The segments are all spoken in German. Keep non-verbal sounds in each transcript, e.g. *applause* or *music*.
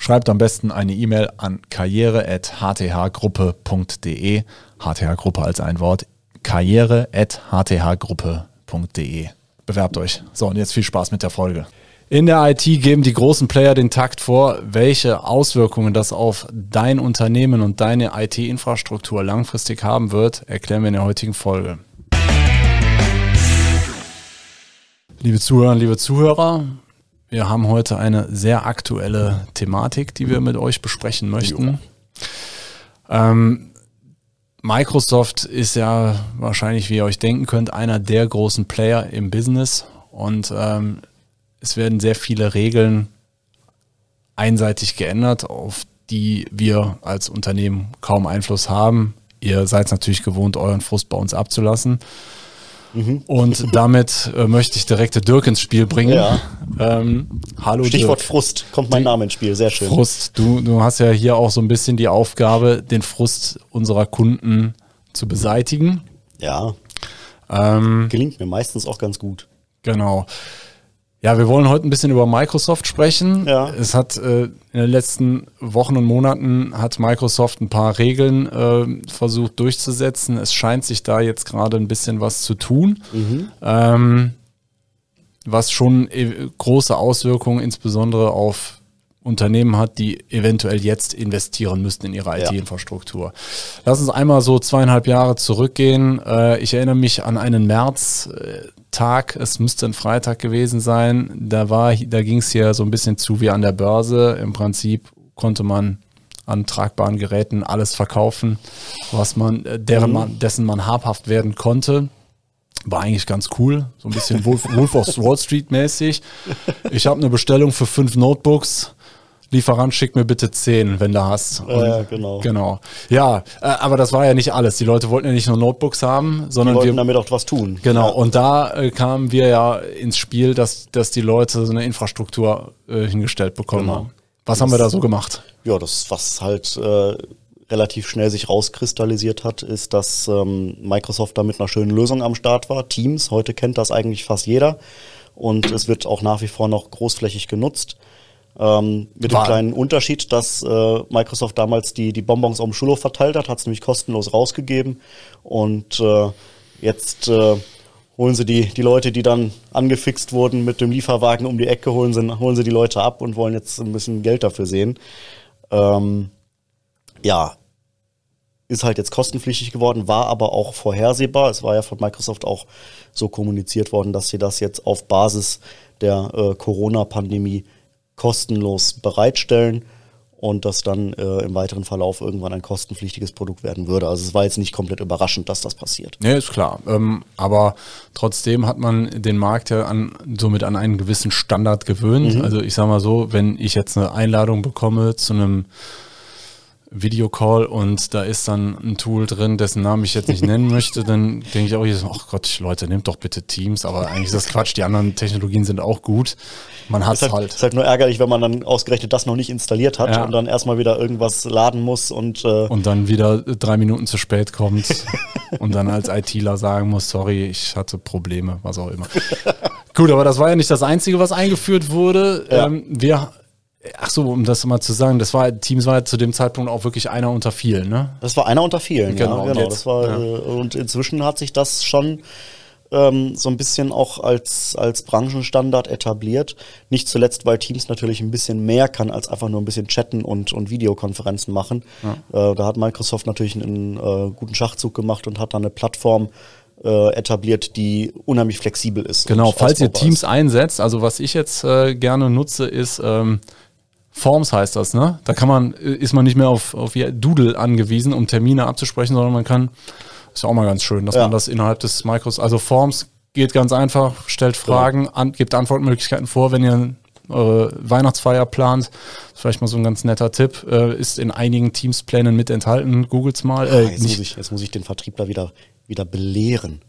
Schreibt am besten eine E-Mail an karriere.hthgruppe.de. HTH-Gruppe als ein Wort. karriere.hthgruppe.de. Bewerbt euch. So, und jetzt viel Spaß mit der Folge. In der IT geben die großen Player den Takt vor, welche Auswirkungen das auf dein Unternehmen und deine IT-Infrastruktur langfristig haben wird, erklären wir in der heutigen Folge. Liebe Zuhörer, liebe Zuhörer, wir haben heute eine sehr aktuelle Thematik, die wir mit euch besprechen möchten. Ähm, Microsoft ist ja wahrscheinlich, wie ihr euch denken könnt, einer der großen Player im Business und ähm, es werden sehr viele Regeln einseitig geändert, auf die wir als Unternehmen kaum Einfluss haben. Ihr seid natürlich gewohnt, euren Frust bei uns abzulassen. Mhm. Und damit äh, möchte ich direkt Dirk ins Spiel bringen. Ja. Ähm, hallo Stichwort Dirk. Frust, kommt mein Name ins Spiel, sehr schön. Frust, du, du hast ja hier auch so ein bisschen die Aufgabe, den Frust unserer Kunden zu beseitigen. Ja. Ähm, Gelingt mir meistens auch ganz gut. Genau. Ja, wir wollen heute ein bisschen über Microsoft sprechen. Ja. Es hat äh, in den letzten Wochen und Monaten hat Microsoft ein paar Regeln äh, versucht durchzusetzen. Es scheint sich da jetzt gerade ein bisschen was zu tun, mhm. ähm, was schon e große Auswirkungen insbesondere auf Unternehmen hat, die eventuell jetzt investieren müssten in ihre IT-Infrastruktur. Lass uns einmal so zweieinhalb Jahre zurückgehen. Äh, ich erinnere mich an einen März-Tag, es müsste ein Freitag gewesen sein. Da war, da ging es hier so ein bisschen zu wie an der Börse. Im Prinzip konnte man an tragbaren Geräten alles verkaufen, was man, äh, deren mhm. man, dessen man habhaft werden konnte. War eigentlich ganz cool, so ein bisschen Wolf, Wolf of Wall Street mäßig. Ich habe eine Bestellung für fünf Notebooks Lieferant, schick mir bitte zehn, wenn du hast. Und, ja, genau. Genau. Ja, äh, aber das war ja nicht alles. Die Leute wollten ja nicht nur Notebooks haben, sondern die wollten wir, damit auch was tun. Genau. Ja. Und da äh, kamen wir ja ins Spiel, dass, dass die Leute so eine Infrastruktur äh, hingestellt bekommen genau. haben. Was das, haben wir da so gemacht? Ja, das, was halt äh, relativ schnell sich rauskristallisiert hat, ist, dass ähm, Microsoft da mit einer schönen Lösung am Start war. Teams, heute kennt das eigentlich fast jeder. Und es wird auch nach wie vor noch großflächig genutzt. Ähm, mit War. dem kleinen Unterschied, dass äh, Microsoft damals die, die Bonbons auf dem Schulhof verteilt hat, hat es nämlich kostenlos rausgegeben. Und äh, jetzt äh, holen sie die, die Leute, die dann angefixt wurden mit dem Lieferwagen um die Ecke, holen sie, holen sie die Leute ab und wollen jetzt ein bisschen Geld dafür sehen. Ähm, ja, ist halt jetzt kostenpflichtig geworden, war aber auch vorhersehbar. Es war ja von Microsoft auch so kommuniziert worden, dass sie das jetzt auf Basis der äh, Corona-Pandemie kostenlos bereitstellen und das dann äh, im weiteren Verlauf irgendwann ein kostenpflichtiges Produkt werden würde. Also es war jetzt nicht komplett überraschend, dass das passiert. Nee, ist klar. Ähm, aber trotzdem hat man den Markt ja an, somit an einen gewissen Standard gewöhnt. Mhm. Also ich sage mal so, wenn ich jetzt eine Einladung bekomme zu einem Videocall und da ist dann ein Tool drin, dessen Namen ich jetzt nicht nennen *laughs* möchte, dann denke ich auch, ach Gott, Leute, nehmt doch bitte Teams, aber eigentlich ist das Quatsch, die anderen Technologien sind auch gut. Man hat es halt, halt. Ist halt nur ärgerlich, wenn man dann ausgerechnet das noch nicht installiert hat ja. und dann erstmal wieder irgendwas laden muss und äh und dann wieder drei Minuten zu spät kommt *laughs* und dann als ITler sagen muss, sorry, ich hatte Probleme, was auch immer. Gut, aber das war ja nicht das Einzige, was eingeführt wurde. Ja. Ähm, wir Ach so, um das mal zu sagen, das war Teams war zu dem Zeitpunkt auch wirklich einer unter vielen, ne? Das war einer unter vielen, genau. Ja, genau. Jetzt, das war ja. Äh, und inzwischen hat sich das schon ähm, so ein bisschen auch als als Branchenstandard etabliert. Nicht zuletzt, weil Teams natürlich ein bisschen mehr kann als einfach nur ein bisschen chatten und und Videokonferenzen machen. Ja. Äh, da hat Microsoft natürlich einen äh, guten Schachzug gemacht und hat da eine Plattform äh, etabliert, die unheimlich flexibel ist. Genau, falls ihr Teams ist. einsetzt, also was ich jetzt äh, gerne nutze, ist ähm, Forms heißt das, ne? Da kann man, ist man nicht mehr auf, auf Doodle angewiesen, um Termine abzusprechen, sondern man kann, ist ja auch mal ganz schön, dass ja. man das innerhalb des Micros, also Forms geht ganz einfach, stellt Fragen, ja. an, gibt Antwortmöglichkeiten vor, wenn ihr eure Weihnachtsfeier plant, vielleicht mal so ein ganz netter Tipp, äh, ist in einigen Teamsplänen mit enthalten. Googles mal. Äh, jetzt, muss ich, jetzt muss ich den Vertriebler wieder, wieder belehren.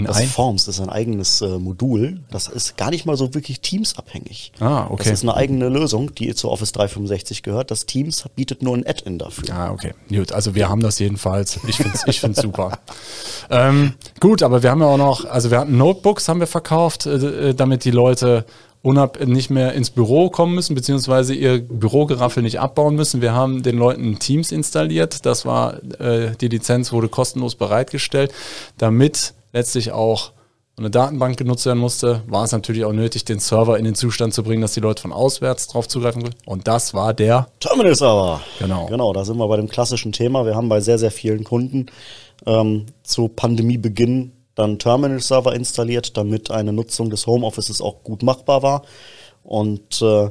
In das Forms das ist ein eigenes äh, Modul. Das ist gar nicht mal so wirklich Teams-abhängig. Ah, okay. Das ist eine eigene Lösung, die zu Office 365 gehört. Das Teams bietet nur ein Add-in dafür. Ah, okay. Gut, also wir haben das jedenfalls. Ich finde es ich find's super. *laughs* Ähm, gut, aber wir haben ja auch noch, also wir hatten Notebooks, haben wir verkauft, äh, äh damit die Leute unab nicht mehr ins Büro kommen müssen, beziehungsweise ihr Bürogeraffel nicht abbauen müssen. Wir haben den Leuten Teams installiert. Das war, äh, die Lizenz wurde kostenlos bereitgestellt, damit letztlich auch eine Datenbank genutzt werden musste, war es natürlich auch nötig, den Server in den Zustand zu bringen, dass die Leute von auswärts drauf zugreifen können. Und das war der Terminal Server. Genau. Genau, da sind wir bei dem klassischen Thema. Wir haben bei sehr, sehr vielen Kunden ähm, zu Pandemiebeginn dann Terminal Server installiert, damit eine Nutzung des Homeoffices auch gut machbar war. Und äh,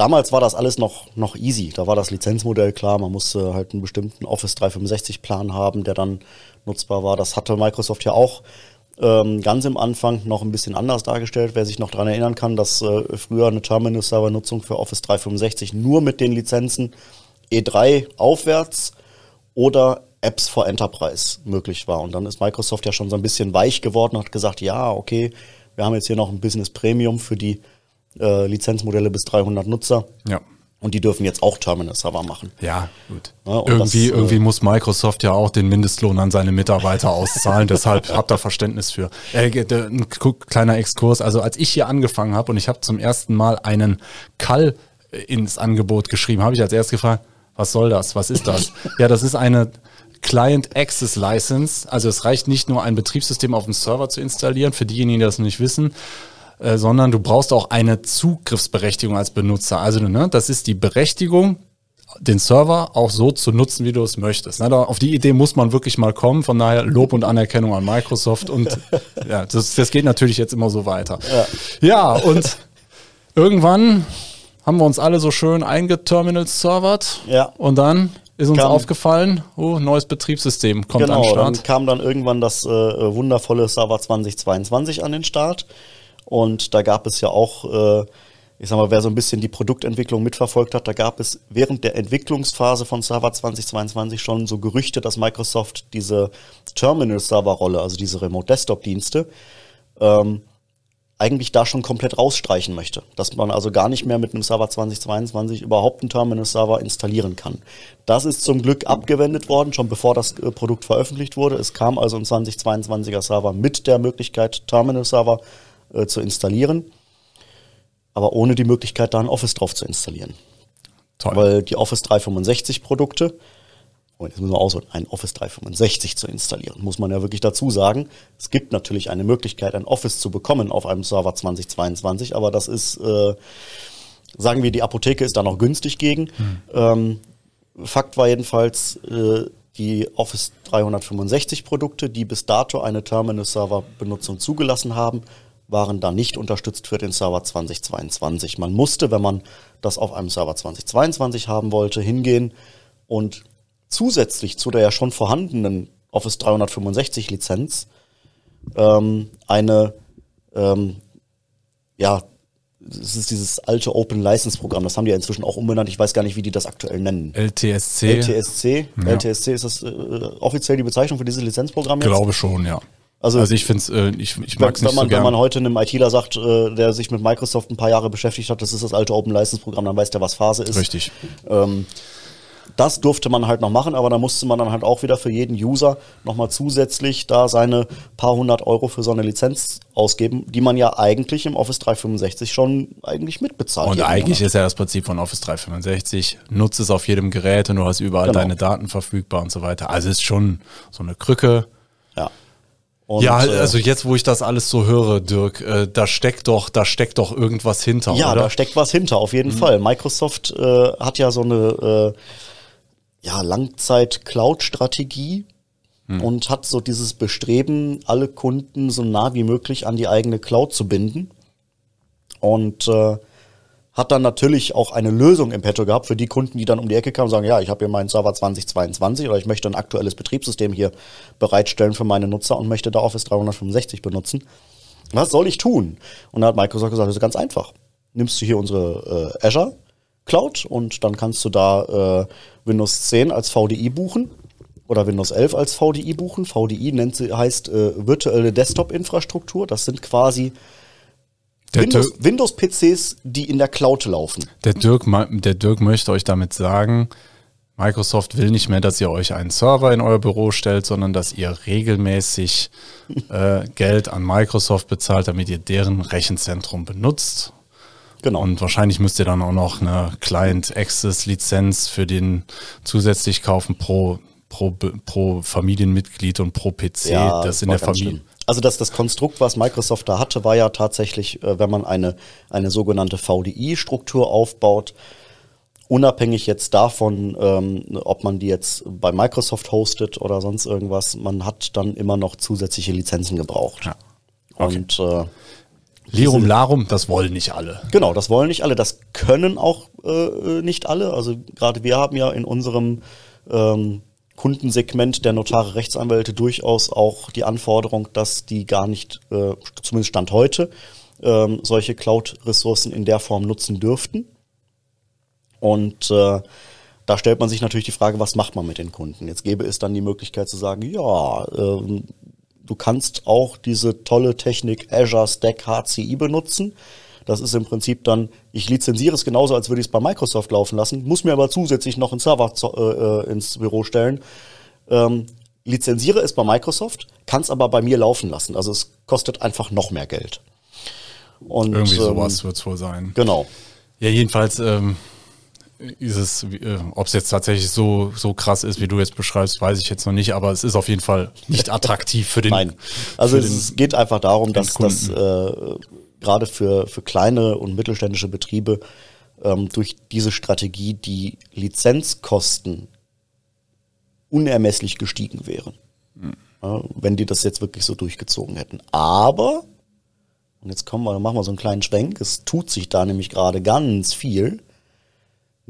damals war das alles noch, noch easy. Da war das Lizenzmodell klar. Man musste halt einen bestimmten Office 365 Plan haben, der dann nutzbar war. Das hatte Microsoft ja auch ähm, ganz im Anfang noch ein bisschen anders dargestellt. Wer sich noch daran erinnern kann, dass äh, früher eine Terminal-Server-Nutzung für Office 365 nur mit den Lizenzen E3 aufwärts oder Apps for Enterprise möglich war. Und dann ist Microsoft ja schon so ein bisschen weich geworden und hat gesagt, ja, okay, wir haben jetzt hier noch ein Business Premium für die äh, Lizenzmodelle bis 300 Nutzer. Ja. Und die dürfen jetzt auch Terminal-Server machen. Ja, gut. Ja, irgendwie, das, irgendwie äh, muss Microsoft ja auch den Mindestlohn an seine Mitarbeiter auszahlen. *laughs* Deshalb habt ihr Verständnis für. Äh, ein kleiner Exkurs. Also als ich hier angefangen habe und ich habe zum ersten Mal einen Call ins Angebot geschrieben, habe ich als erstes gefragt, was soll das? Was ist das? *laughs* ja, das ist eine Client Access License. Also es reicht nicht nur ein Betriebssystem auf dem Server zu installieren, für diejenigen, die das nicht wissen, äh, sondern du brauchst auch eine Zugriffsberechtigung als Benutzer. Also ne, das ist die Berechtigung, den Server auch so zu nutzen, wie du es möchtest. Ne, auf die Idee muss man wirklich mal kommen. Von daher Lob und Anerkennung an Microsoft. Und *laughs* ja, das, das geht natürlich jetzt immer so weiter. Ja, ja und irgendwann haben wir uns alle so schön eingeterminal-servert. Ja. Und dann ist uns kam, aufgefallen, oh, neues Betriebssystem kommt genau, an den Start. Dann kam dann irgendwann das äh, wundervolle Server 2022 an den Start. Und da gab es ja auch, äh, ich sag mal, wer so ein bisschen die Produktentwicklung mitverfolgt hat, da gab es während der Entwicklungsphase von Server 2022 schon so Gerüchte, dass Microsoft diese Terminal-Server-Rolle, also diese Remote-Desktop-Dienste, ähm, eigentlich da schon komplett rausstreichen möchte. Dass man also gar nicht mehr mit einem Server 2022 überhaupt einen Terminal-Server installieren kann. Das ist zum Glück abgewendet worden, schon bevor das äh, Produkt veröffentlicht wurde. Es kam also ein 2022er Server mit der Möglichkeit, Terminal-Server äh, zu installieren, aber ohne die Möglichkeit, da ein Office drauf zu installieren. Toll. Weil die Office 365 Produkte und jetzt müssen wir ausholen, ein Office 365 zu installieren, muss man ja wirklich dazu sagen. Es gibt natürlich eine Möglichkeit, ein Office zu bekommen auf einem Server 2022, aber das ist, äh, sagen wir, die Apotheke ist da noch günstig gegen. Hm. Ähm, Fakt war jedenfalls, äh, die Office 365 Produkte, die bis dato eine Terminal-Server-Benutzung zugelassen haben, waren da nicht unterstützt für den Server 2022. Man musste, wenn man das auf einem Server 2022 haben wollte, hingehen und zusätzlich zu der ja schon vorhandenen Office 365 Lizenz ähm, eine, ähm, ja, es ist dieses alte Open License Programm, das haben die ja inzwischen auch umbenannt, ich weiß gar nicht, wie die das aktuell nennen. LTSC. LTSC. Ja. LTSC ist das äh, offiziell die Bezeichnung für dieses Lizenzprogramm jetzt? Glaube schon, ja. Also, also ich finde es, äh, ich, ich mag es nicht man, so gern. Wenn man heute einem ITler sagt, äh, der sich mit Microsoft ein paar Jahre beschäftigt hat, das ist das alte Open License Programm, dann weiß der, was Phase ist. Richtig. Ähm, das durfte man halt noch machen, aber da musste man dann halt auch wieder für jeden User nochmal zusätzlich da seine paar hundert Euro für so eine Lizenz ausgeben, die man ja eigentlich im Office 365 schon eigentlich mitbezahlt. Und eigentlich Monat. ist ja das Prinzip von Office 365, nutze es auf jedem Gerät und du hast überall genau. deine Daten verfügbar und so weiter. Also ist schon so eine Krücke. Ja. Und, ja, äh, also jetzt, wo ich das alles so höre, Dirk, äh, da steckt doch, da steckt doch irgendwas hinter, ja, oder? da steckt was hinter, auf jeden mhm. Fall. Microsoft äh, hat ja so eine äh, ja, Langzeit-Cloud-Strategie hm. und hat so dieses Bestreben, alle Kunden so nah wie möglich an die eigene Cloud zu binden. Und äh, hat dann natürlich auch eine Lösung im Petto gehabt für die Kunden, die dann um die Ecke kamen und sagen, ja, ich habe hier meinen Server 2022 oder ich möchte ein aktuelles Betriebssystem hier bereitstellen für meine Nutzer und möchte da Office 365 benutzen. Was soll ich tun? Und da hat Microsoft gesagt, das ist ganz einfach. nimmst du hier unsere äh, Azure Cloud und dann kannst du da äh, Windows 10 als VDI buchen oder Windows 11 als VDI buchen. VDI nennt heißt äh, virtuelle Desktop-Infrastruktur. Das sind quasi Windows, Windows, PCs, die in der Cloud laufen. Der Dirk, der Dirk möchte euch damit sagen, Microsoft will nicht mehr, dass ihr euch einen Server in euer Büro stellt, sondern dass ihr regelmäßig *laughs* äh, Geld an Microsoft bezahlt, damit ihr deren Rechenzentrum benutzt. Genau. Und wahrscheinlich müsst ihr dann auch noch eine Client Access Lizenz für den zusätzlich kaufen pro, pro, pro Familienmitglied und pro PC, ja, das in der Familie. Also das, das Konstrukt, was Microsoft da hatte, war ja tatsächlich, äh, wenn man eine, eine sogenannte VDI-Struktur aufbaut, unabhängig jetzt davon, ähm, ob man die jetzt bei Microsoft hostet oder sonst irgendwas, man hat dann immer noch zusätzliche Lizenzen gebraucht. Ja. Okay. Und äh, Lirum Larum, das wollen nicht alle. Genau, das wollen nicht alle. Das können auch äh, nicht alle. Also gerade wir haben ja in unserem ähm, Kundensegment der Notare Rechtsanwälte durchaus auch die Anforderung, dass die gar nicht, äh, zumindest Stand heute, ähm, solche Cloud-Ressourcen in der Form nutzen dürften. Und äh, da stellt man sich natürlich die Frage, was macht man mit den Kunden? Jetzt gäbe es dann die Möglichkeit zu sagen, ja, äh, du kannst auch diese tolle Technik Azure Stack HCI benutzen. Das ist im Prinzip dann, ich lizenziere es genauso, als würde ich es bei Microsoft laufen lassen, muss mir aber zusätzlich noch einen Server äh, äh, ins Büro stellen. Ähm, lizenziere es bei Microsoft, kann es aber bei mir laufen lassen. Also es kostet einfach noch mehr Geld. Und, Irgendwie sowas ähm, wird es wohl sein. Genau. Ja, jedenfalls ähm, ist es, äh, ob es jetzt tatsächlich so, so krass ist, wie du jetzt beschreibst, weiß ich jetzt noch nicht, aber es ist auf jeden Fall nicht *laughs* attraktiv für den. Nein. Also es den, geht einfach darum, dass das äh, gerade für, für kleine und mittelständische Betriebe ähm, durch diese Strategie die Lizenzkosten unermesslich gestiegen wären. Mhm. Ja, wenn die das jetzt wirklich so durchgezogen hätten. Aber, und jetzt kommen wir, machen wir so einen kleinen Schwenk, es tut sich da nämlich gerade ganz viel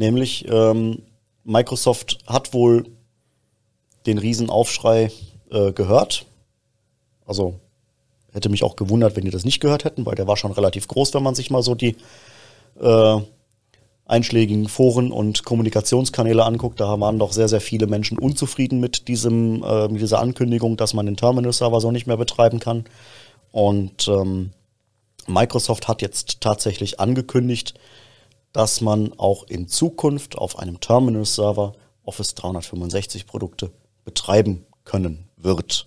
Nämlich ähm, Microsoft hat wohl den Riesenaufschrei äh, gehört. Also hätte mich auch gewundert, wenn die das nicht gehört hätten, weil der war schon relativ groß, wenn man sich mal so die äh, einschlägigen Foren und Kommunikationskanäle anguckt. Da waren doch sehr, sehr viele Menschen unzufrieden mit diesem, äh, mit dieser Ankündigung, dass man den Terminal-Server so nicht mehr betreiben kann. Und ähm, Microsoft hat jetzt tatsächlich angekündigt, dass man auch in Zukunft auf einem Terminal-Server Office 365 Produkte betreiben können wird.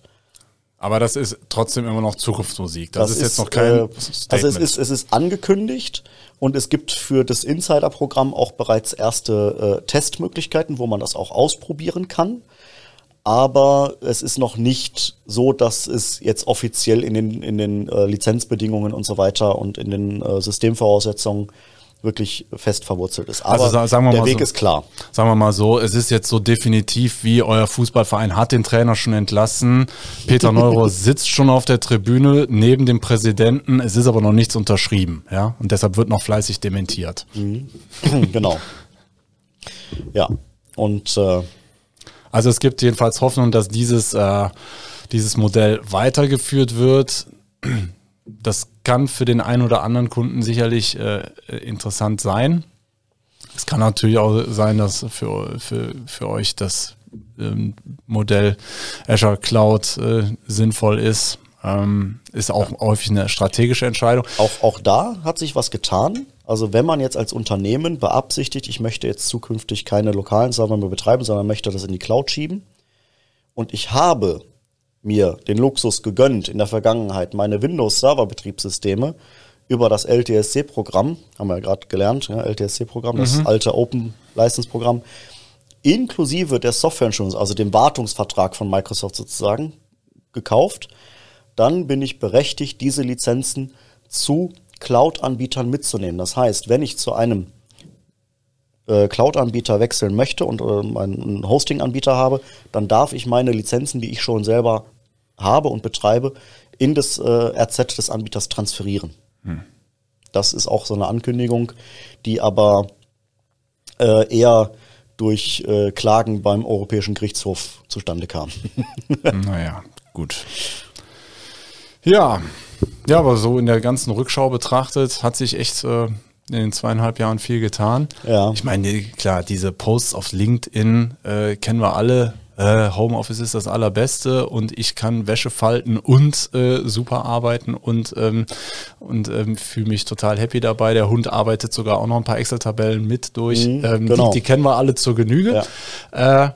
Aber das ist trotzdem immer noch Zukunftsmusik. Das, das ist, jetzt noch kein äh, Statement. Also es ist, es ist angekündigt und es gibt für das Insider-Programm auch bereits erste äh, Testmöglichkeiten, wo man das auch ausprobieren kann. Aber es ist noch nicht so, dass es jetzt offiziell in den, in den äh, Lizenzbedingungen und so weiter und in den äh, Systemvoraussetzungen wirklich fest verwurzelt ist. Aber also sagen wir der mal Weg so, ist klar. Sagen wir mal so, es ist jetzt so definitiv, wie euer Fußballverein hat den Trainer schon entlassen. Peter Neuro *laughs* sitzt schon auf der Tribüne neben dem Präsidenten. Es ist aber noch nichts unterschrieben, ja, und deshalb wird noch fleißig dementiert. Mhm. *clears throat* genau. Ja, und äh, also es gibt jedenfalls Hoffnung, dass dieses äh, dieses Modell weitergeführt wird das kann für den einen oder anderen Kunden sicherlich äh, interessant sein. Es kann natürlich auch sein, dass für, für, für euch das ähm, Modell Azure Cloud äh, sinnvoll ist. Ähm, ist auch ja. häufig eine strategische Entscheidung. Auch, auch da hat sich was getan. Also wenn man jetzt als Unternehmen beabsichtigt, ich möchte jetzt zukünftig keine lokalen Server mehr betreiben, sondern möchte das in die Cloud schieben und ich habe mir den Luxus gegönnt, in der Vergangenheit meine Windows-Server-Betriebssysteme über das LTSC-Programm, haben wir ja gerade gelernt, ja, LTSC-Programm, mhm. das alte Open-License-Programm, inklusive der Software Insurance, also dem Wartungsvertrag von Microsoft sozusagen, gekauft, dann bin ich berechtigt, diese Lizenzen zu Cloud-Anbietern mitzunehmen. Das heißt, wenn ich zu einem äh, Cloud-Anbieter wechseln möchte und äh, einen Hosting-Anbieter habe, dann darf ich meine Lizenzen, die ich schon selber habe und betreibe, in das äh, RZ des Anbieters transferieren. Hm. Das ist auch so eine Ankündigung, die aber äh, eher durch äh, Klagen beim Europäischen Gerichtshof zustande kam. *laughs* naja, gut. Ja, ja, aber so in der ganzen Rückschau betrachtet hat sich echt äh, in den zweieinhalb Jahren viel getan. Ja. Ich meine, klar, diese Posts auf LinkedIn äh, kennen wir alle. Äh, Homeoffice ist das allerbeste und ich kann Wäsche falten und äh, super arbeiten und, ähm, und ähm, fühle mich total happy dabei. Der Hund arbeitet sogar auch noch ein paar Excel-Tabellen mit durch. Mhm, ähm, genau. die, die, kennen wir alle zur Genüge. Ja. Äh,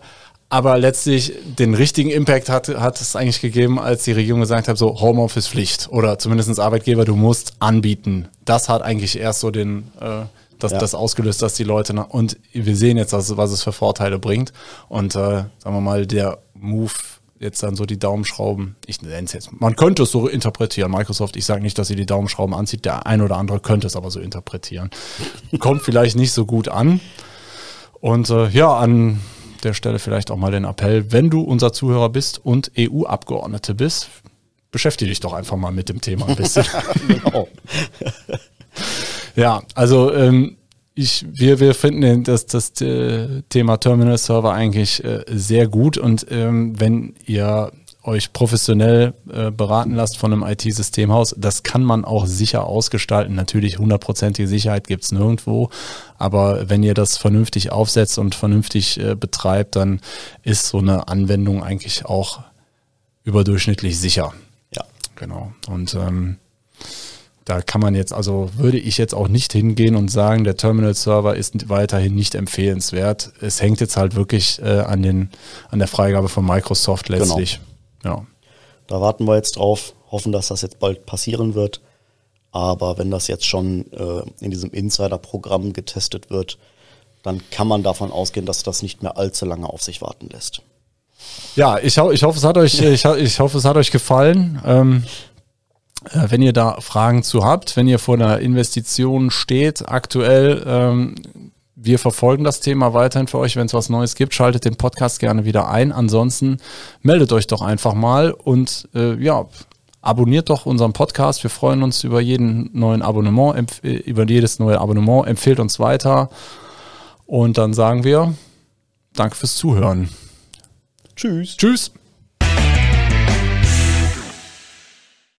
aber letztlich den richtigen Impact hat, hat es eigentlich gegeben, als die Regierung gesagt hat, so Homeoffice Pflicht oder zumindest Arbeitgeber, du musst anbieten. Das hat eigentlich erst so den, äh, das, ja. das ausgelöst, dass die Leute, nach, und wir sehen jetzt, was, was es für Vorteile bringt. Und äh, sagen wir mal, der Move jetzt dann so die Daumenschrauben, ich nenne es jetzt, man könnte es so interpretieren. Microsoft, ich sage nicht, dass sie die Daumenschrauben anzieht, der ein oder andere könnte es aber so interpretieren. *laughs* Kommt vielleicht nicht so gut an. Und äh, ja, an der Stelle vielleicht auch mal den Appell, wenn du unser Zuhörer bist und EU-Abgeordnete bist, beschäftige dich doch einfach mal mit dem Thema ein bisschen. *laughs* genau. *laughs* ja, also ähm, ich, wir, wir finden das, das äh, Thema Terminal Server eigentlich äh, sehr gut und ähm, wenn ihr euch professionell äh, beraten lasst von einem IT-Systemhaus. Das kann man auch sicher ausgestalten. Natürlich hundertprozentige Sicherheit gibt es nirgendwo. Aber wenn ihr das vernünftig aufsetzt und vernünftig äh, betreibt, dann ist so eine Anwendung eigentlich auch überdurchschnittlich sicher. Ja. Genau. Und ähm, da kann man jetzt, also würde ich jetzt auch nicht hingehen und sagen, der Terminal-Server ist weiterhin nicht empfehlenswert. Es hängt jetzt halt wirklich äh, an, den, an der Freigabe von Microsoft letztlich. Genau. Ja. Da warten wir jetzt drauf, hoffen, dass das jetzt bald passieren wird. Aber wenn das jetzt schon äh, in diesem Insider-Programm getestet wird, dann kann man davon ausgehen, dass das nicht mehr allzu lange auf sich warten lässt. Ja, ich, ho ich hoffe, es hat euch, *laughs* ich, ich hoffe, es hat euch gefallen. Ähm, äh, wenn ihr da Fragen zu habt, wenn ihr vor einer Investition steht, aktuell, ähm, wir verfolgen das Thema weiterhin für euch. Wenn es was Neues gibt, schaltet den Podcast gerne wieder ein. Ansonsten meldet euch doch einfach mal und äh, ja, abonniert doch unseren Podcast. Wir freuen uns über jeden neuen Abonnement, äh, über jedes neue Abonnement. Empfehlt uns weiter. Und dann sagen wir Danke fürs Zuhören. Tschüss. Tschüss.